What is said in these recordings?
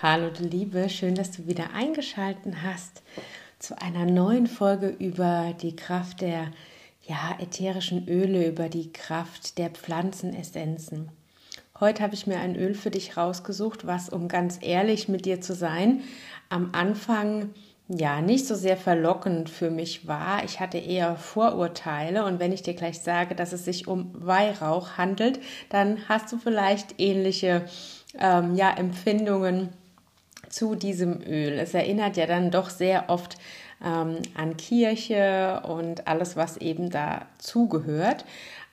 Hallo du Liebe, schön, dass du wieder eingeschalten hast zu einer neuen Folge über die Kraft der ja, ätherischen Öle, über die Kraft der Pflanzenessenzen. Heute habe ich mir ein Öl für dich rausgesucht, was, um ganz ehrlich mit dir zu sein, am Anfang ja nicht so sehr verlockend für mich war. Ich hatte eher Vorurteile und wenn ich dir gleich sage, dass es sich um Weihrauch handelt, dann hast du vielleicht ähnliche ähm, ja, Empfindungen zu diesem Öl. Es erinnert ja dann doch sehr oft ähm, an Kirche und alles, was eben dazugehört.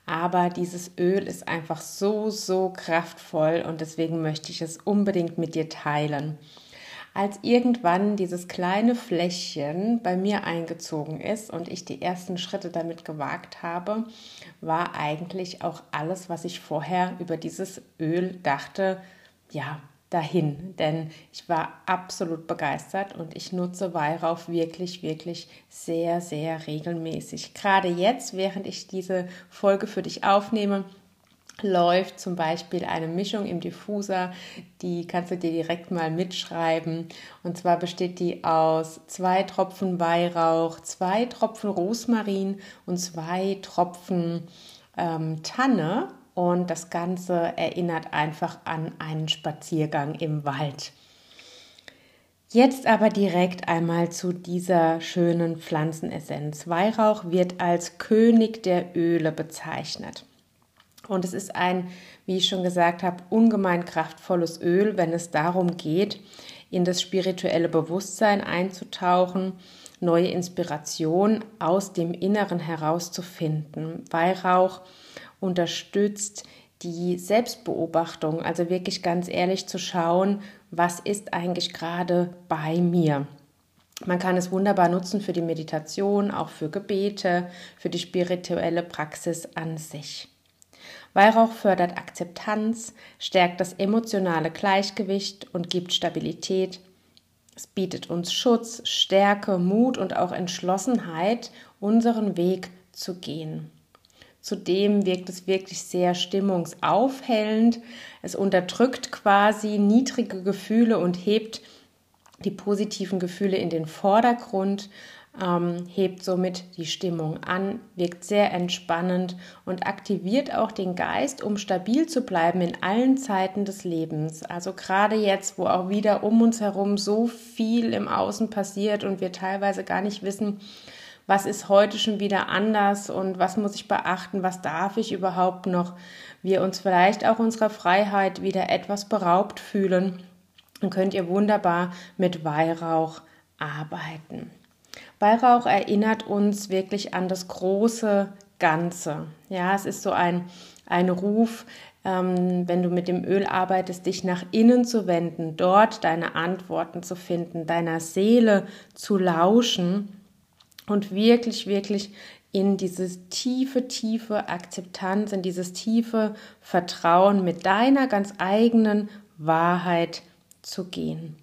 Aber dieses Öl ist einfach so, so kraftvoll und deswegen möchte ich es unbedingt mit dir teilen. Als irgendwann dieses kleine Fläschchen bei mir eingezogen ist und ich die ersten Schritte damit gewagt habe, war eigentlich auch alles, was ich vorher über dieses Öl dachte, ja, dahin, denn ich war absolut begeistert und ich nutze Weihrauch wirklich, wirklich sehr, sehr regelmäßig. Gerade jetzt, während ich diese Folge für dich aufnehme, läuft zum Beispiel eine Mischung im Diffuser, die kannst du dir direkt mal mitschreiben. Und zwar besteht die aus zwei Tropfen Weihrauch, zwei Tropfen Rosmarin und zwei Tropfen ähm, Tanne und das Ganze erinnert einfach an einen Spaziergang im Wald. Jetzt aber direkt einmal zu dieser schönen Pflanzenessenz. Weihrauch wird als König der Öle bezeichnet. Und es ist ein, wie ich schon gesagt habe, ungemein kraftvolles Öl, wenn es darum geht, in das spirituelle Bewusstsein einzutauchen, neue Inspiration aus dem Inneren herauszufinden. Weihrauch unterstützt die Selbstbeobachtung, also wirklich ganz ehrlich zu schauen, was ist eigentlich gerade bei mir. Man kann es wunderbar nutzen für die Meditation, auch für Gebete, für die spirituelle Praxis an sich. Weihrauch fördert Akzeptanz, stärkt das emotionale Gleichgewicht und gibt Stabilität. Es bietet uns Schutz, Stärke, Mut und auch Entschlossenheit, unseren Weg zu gehen. Zudem wirkt es wirklich sehr stimmungsaufhellend. Es unterdrückt quasi niedrige Gefühle und hebt die positiven Gefühle in den Vordergrund, ähm, hebt somit die Stimmung an, wirkt sehr entspannend und aktiviert auch den Geist, um stabil zu bleiben in allen Zeiten des Lebens. Also gerade jetzt, wo auch wieder um uns herum so viel im Außen passiert und wir teilweise gar nicht wissen, was ist heute schon wieder anders und was muss ich beachten, was darf ich überhaupt noch, wir uns vielleicht auch unserer Freiheit wieder etwas beraubt fühlen, dann könnt ihr wunderbar mit Weihrauch arbeiten. Weihrauch erinnert uns wirklich an das große Ganze. Ja, es ist so ein, ein Ruf, ähm, wenn du mit dem Öl arbeitest, dich nach innen zu wenden, dort deine Antworten zu finden, deiner Seele zu lauschen und wirklich, wirklich in dieses tiefe, tiefe Akzeptanz, in dieses tiefe Vertrauen mit deiner ganz eigenen Wahrheit zu gehen.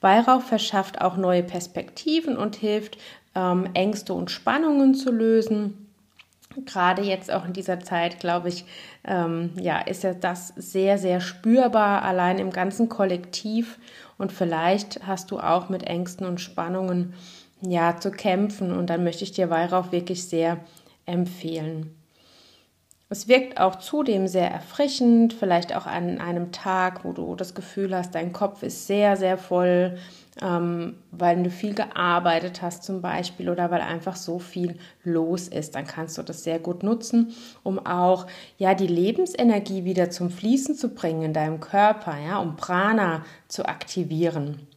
Weihrauch verschafft auch neue Perspektiven und hilft, ähm, Ängste und Spannungen zu lösen. Gerade jetzt auch in dieser Zeit, glaube ich, ähm, ja, ist ja das sehr, sehr spürbar, allein im ganzen Kollektiv. Und vielleicht hast du auch mit Ängsten und Spannungen ja, zu kämpfen. Und dann möchte ich dir Weihrauch wirklich sehr empfehlen. Es wirkt auch zudem sehr erfrischend, vielleicht auch an einem Tag, wo du das Gefühl hast, dein Kopf ist sehr, sehr voll, ähm, weil du viel gearbeitet hast zum Beispiel oder weil einfach so viel los ist. Dann kannst du das sehr gut nutzen, um auch ja die Lebensenergie wieder zum Fließen zu bringen in deinem Körper, ja, um Prana zu aktivieren.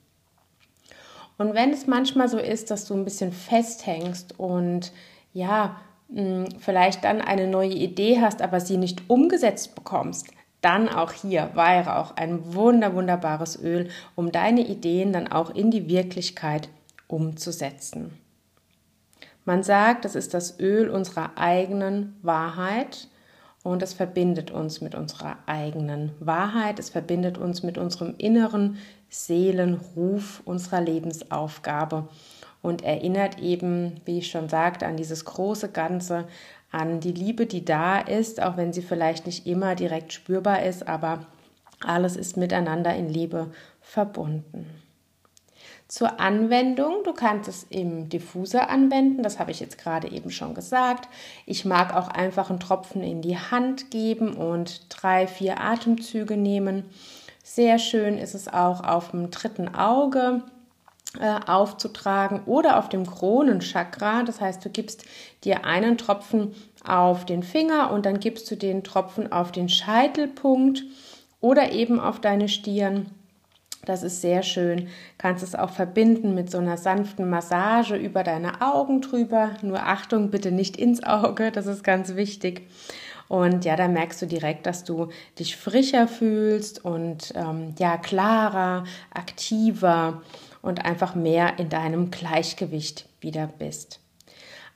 Und wenn es manchmal so ist, dass du ein bisschen festhängst und ja, hm, vielleicht dann eine neue Idee hast, aber sie nicht umgesetzt bekommst, dann auch hier Weihrauch, ein wunder, wunderbares Öl, um deine Ideen dann auch in die Wirklichkeit umzusetzen. Man sagt, das ist das Öl unserer eigenen Wahrheit und es verbindet uns mit unserer eigenen Wahrheit, es verbindet uns mit unserem inneren Seelenruf, unserer Lebensaufgabe und erinnert eben, wie ich schon sagte, an dieses große Ganze, an die Liebe, die da ist, auch wenn sie vielleicht nicht immer direkt spürbar ist, aber Alles ist miteinander in Liebe verbunden. Zur Anwendung, du kannst es im Diffuser anwenden, das habe ich jetzt gerade eben schon gesagt. Ich mag auch einfach einen Tropfen in die Hand geben und drei, vier Atemzüge nehmen. Sehr schön ist es auch auf dem dritten Auge äh, aufzutragen oder auf dem Kronenchakra. Das heißt, du gibst dir einen Tropfen auf den Finger und dann gibst du den Tropfen auf den Scheitelpunkt oder eben auf deine Stirn das ist sehr schön. Kannst es auch verbinden mit so einer sanften Massage über deine Augen drüber. Nur Achtung, bitte nicht ins Auge, das ist ganz wichtig. Und ja, da merkst du direkt, dass du dich frischer fühlst und ähm, ja, klarer, aktiver und einfach mehr in deinem Gleichgewicht wieder bist.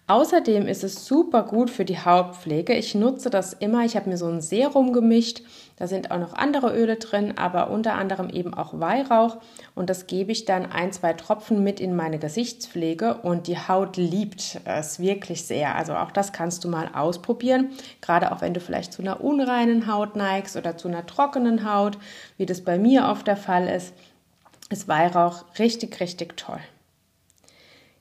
Außerdem ist es super gut für die Hautpflege. Ich nutze das immer. Ich habe mir so ein Serum gemischt. Da sind auch noch andere Öle drin, aber unter anderem eben auch Weihrauch. Und das gebe ich dann ein, zwei Tropfen mit in meine Gesichtspflege. Und die Haut liebt es wirklich sehr. Also auch das kannst du mal ausprobieren. Gerade auch wenn du vielleicht zu einer unreinen Haut neigst oder zu einer trockenen Haut, wie das bei mir oft der Fall ist, ist Weihrauch richtig, richtig toll.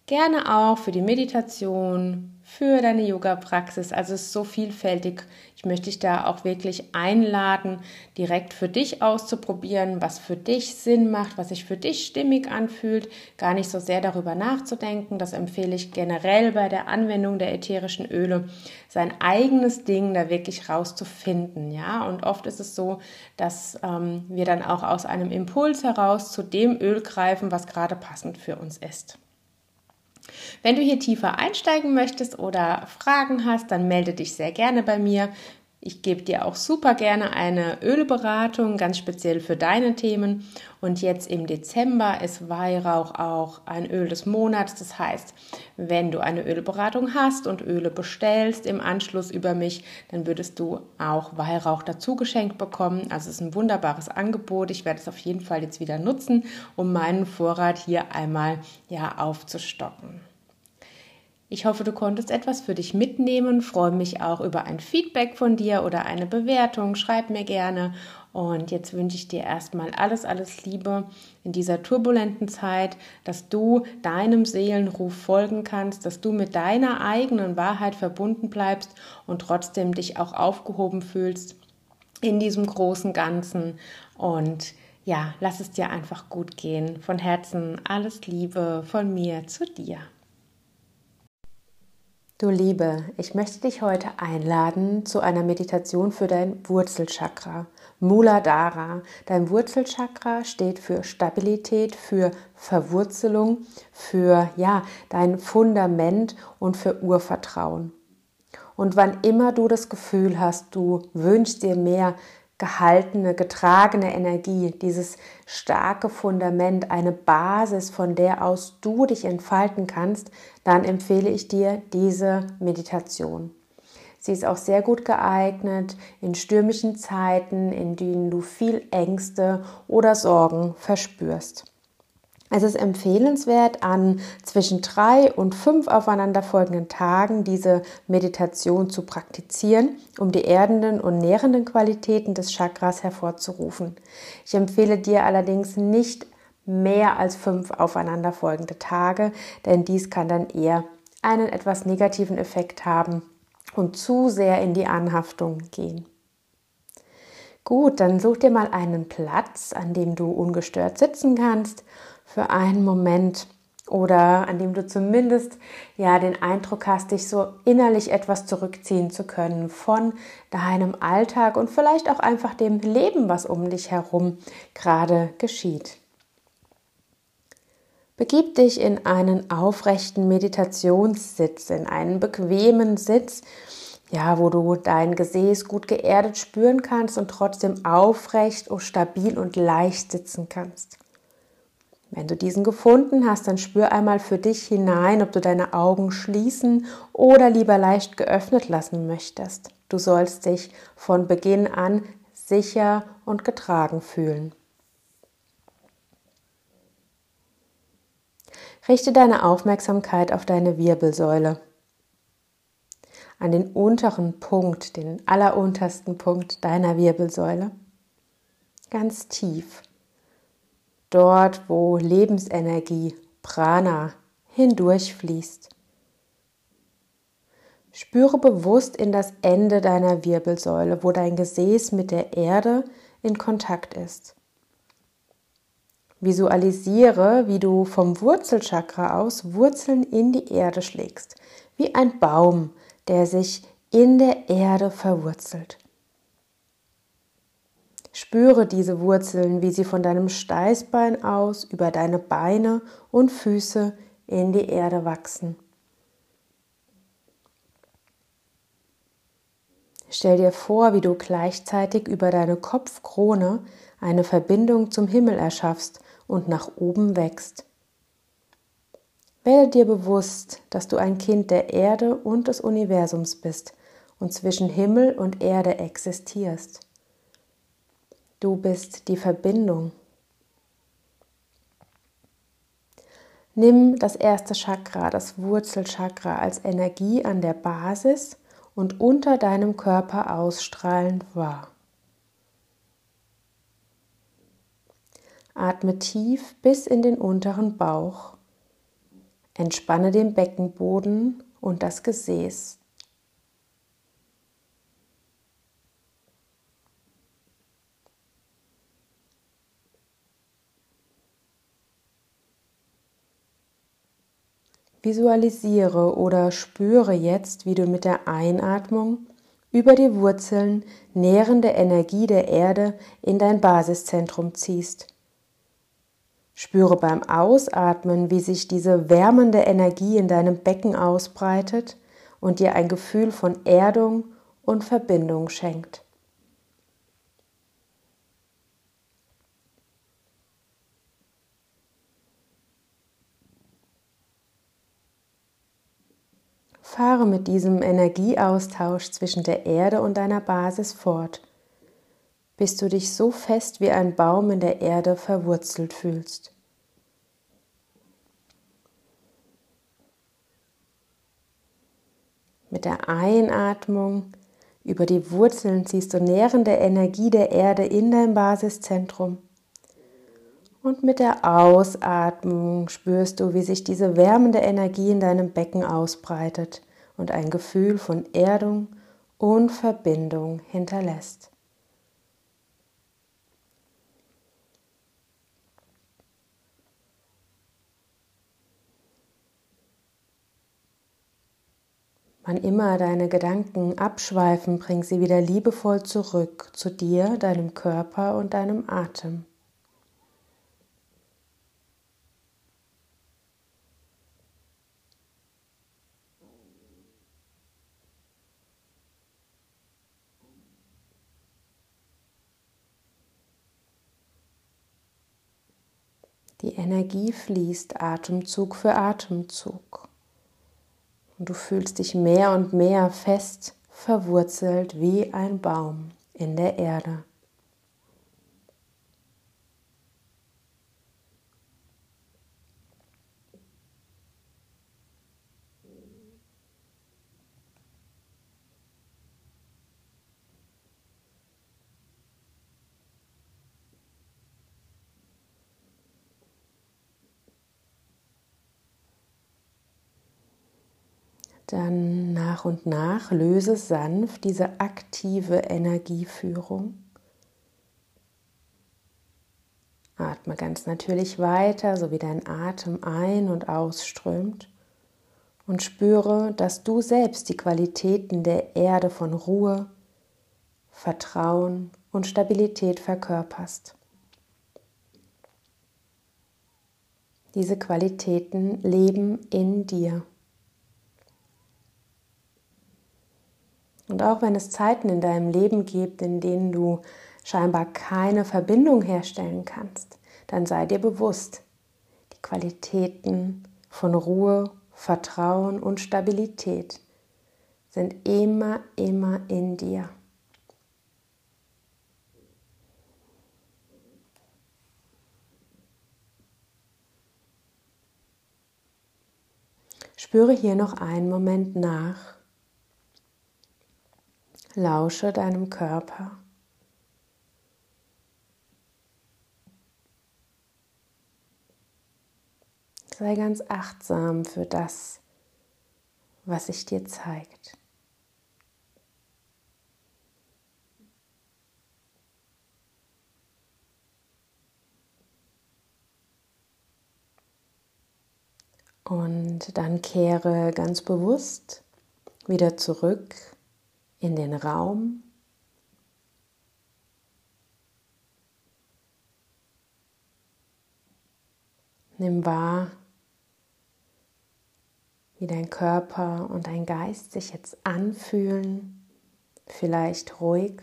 Gerne auch für die Meditation, für deine Yoga-Praxis. Also es ist so vielfältig. Ich möchte dich da auch wirklich einladen, direkt für dich auszuprobieren, was für dich Sinn macht, was sich für dich stimmig anfühlt. Gar nicht so sehr darüber nachzudenken. Das empfehle ich generell bei der Anwendung der ätherischen Öle, sein eigenes Ding da wirklich rauszufinden. Ja, und oft ist es so, dass ähm, wir dann auch aus einem Impuls heraus zu dem Öl greifen, was gerade passend für uns ist. Wenn du hier tiefer einsteigen möchtest oder Fragen hast, dann melde dich sehr gerne bei mir. Ich gebe dir auch super gerne eine Ölberatung, ganz speziell für deine Themen. Und jetzt im Dezember ist Weihrauch auch ein Öl des Monats. Das heißt, wenn du eine Ölberatung hast und Öle bestellst im Anschluss über mich, dann würdest du auch Weihrauch dazu geschenkt bekommen. Also es ist ein wunderbares Angebot. Ich werde es auf jeden Fall jetzt wieder nutzen, um meinen Vorrat hier einmal ja aufzustocken. Ich hoffe, du konntest etwas für dich mitnehmen. Freue mich auch über ein Feedback von dir oder eine Bewertung. Schreib mir gerne. Und jetzt wünsche ich dir erstmal alles, alles Liebe in dieser turbulenten Zeit, dass du deinem Seelenruf folgen kannst, dass du mit deiner eigenen Wahrheit verbunden bleibst und trotzdem dich auch aufgehoben fühlst in diesem großen Ganzen. Und ja, lass es dir einfach gut gehen. Von Herzen alles Liebe von mir zu dir. Du Liebe, ich möchte dich heute einladen zu einer Meditation für dein Wurzelchakra, Muladhara. Dein Wurzelchakra steht für Stabilität, für Verwurzelung, für ja, dein Fundament und für Urvertrauen. Und wann immer du das Gefühl hast, du wünschst dir mehr gehaltene, getragene Energie, dieses starke Fundament, eine Basis, von der aus du dich entfalten kannst, dann empfehle ich dir diese Meditation. Sie ist auch sehr gut geeignet in stürmischen Zeiten, in denen du viel Ängste oder Sorgen verspürst. Es ist empfehlenswert, an zwischen drei und fünf aufeinanderfolgenden Tagen diese Meditation zu praktizieren, um die erdenden und nährenden Qualitäten des Chakras hervorzurufen. Ich empfehle dir allerdings nicht mehr als fünf aufeinanderfolgende Tage, denn dies kann dann eher einen etwas negativen Effekt haben und zu sehr in die Anhaftung gehen. Gut, dann such dir mal einen Platz, an dem du ungestört sitzen kannst für einen Moment oder an dem du zumindest ja den Eindruck hast, dich so innerlich etwas zurückziehen zu können von deinem Alltag und vielleicht auch einfach dem Leben, was um dich herum gerade geschieht. Begib dich in einen aufrechten Meditationssitz, in einen bequemen Sitz, ja, wo du dein Gesäß gut geerdet spüren kannst und trotzdem aufrecht und stabil und leicht sitzen kannst. Wenn du diesen gefunden hast, dann spür einmal für dich hinein, ob du deine Augen schließen oder lieber leicht geöffnet lassen möchtest. Du sollst dich von Beginn an sicher und getragen fühlen. Richte deine Aufmerksamkeit auf deine Wirbelsäule, an den unteren Punkt, den alleruntersten Punkt deiner Wirbelsäule. ganz tief, dort wo Lebensenergie, Prana, hindurchfließt. Spüre bewusst in das Ende deiner Wirbelsäule, wo dein Gesäß mit der Erde in Kontakt ist. Visualisiere, wie du vom Wurzelchakra aus Wurzeln in die Erde schlägst, wie ein Baum, der sich in der Erde verwurzelt. Spüre diese Wurzeln, wie sie von deinem Steißbein aus über deine Beine und Füße in die Erde wachsen. Stell dir vor, wie du gleichzeitig über deine Kopfkrone eine Verbindung zum Himmel erschaffst und nach oben wächst. Werde dir bewusst, dass du ein Kind der Erde und des Universums bist und zwischen Himmel und Erde existierst. Du bist die Verbindung. Nimm das erste Chakra, das Wurzelchakra, als Energie an der Basis und unter deinem Körper ausstrahlend wahr. Atme tief bis in den unteren Bauch. Entspanne den Beckenboden und das Gesäß. Visualisiere oder spüre jetzt, wie du mit der Einatmung über die Wurzeln nährende Energie der Erde in dein Basiszentrum ziehst. Spüre beim Ausatmen, wie sich diese wärmende Energie in deinem Becken ausbreitet und dir ein Gefühl von Erdung und Verbindung schenkt. Fahre mit diesem Energieaustausch zwischen der Erde und deiner Basis fort, bis du dich so fest wie ein Baum in der Erde verwurzelt fühlst. Mit der Einatmung über die Wurzeln ziehst du nährende Energie der Erde in dein Basiszentrum. Und mit der Ausatmung spürst du, wie sich diese wärmende Energie in deinem Becken ausbreitet und ein Gefühl von Erdung und Verbindung hinterlässt. Wann immer deine Gedanken abschweifen, bring sie wieder liebevoll zurück zu dir, deinem Körper und deinem Atem. Die Energie fließt Atemzug für Atemzug. Und du fühlst dich mehr und mehr fest verwurzelt wie ein Baum in der Erde. Dann nach und nach löse sanft diese aktive Energieführung. Atme ganz natürlich weiter, so wie dein Atem ein- und ausströmt. Und spüre, dass du selbst die Qualitäten der Erde von Ruhe, Vertrauen und Stabilität verkörperst. Diese Qualitäten leben in dir. Und auch wenn es Zeiten in deinem Leben gibt, in denen du scheinbar keine Verbindung herstellen kannst, dann sei dir bewusst, die Qualitäten von Ruhe, Vertrauen und Stabilität sind immer, immer in dir. Spüre hier noch einen Moment nach Lausche deinem Körper. Sei ganz achtsam für das, was sich dir zeigt. Und dann kehre ganz bewusst wieder zurück in den Raum. Nimm wahr, wie dein Körper und dein Geist sich jetzt anfühlen, vielleicht ruhig,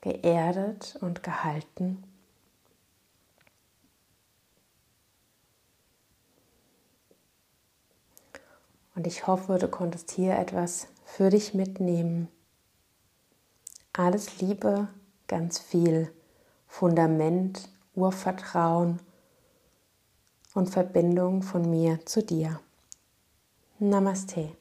geerdet und gehalten. Und ich hoffe, du konntest hier etwas für dich mitnehmen. Alles Liebe, ganz viel Fundament, Urvertrauen und Verbindung von mir zu dir. Namaste.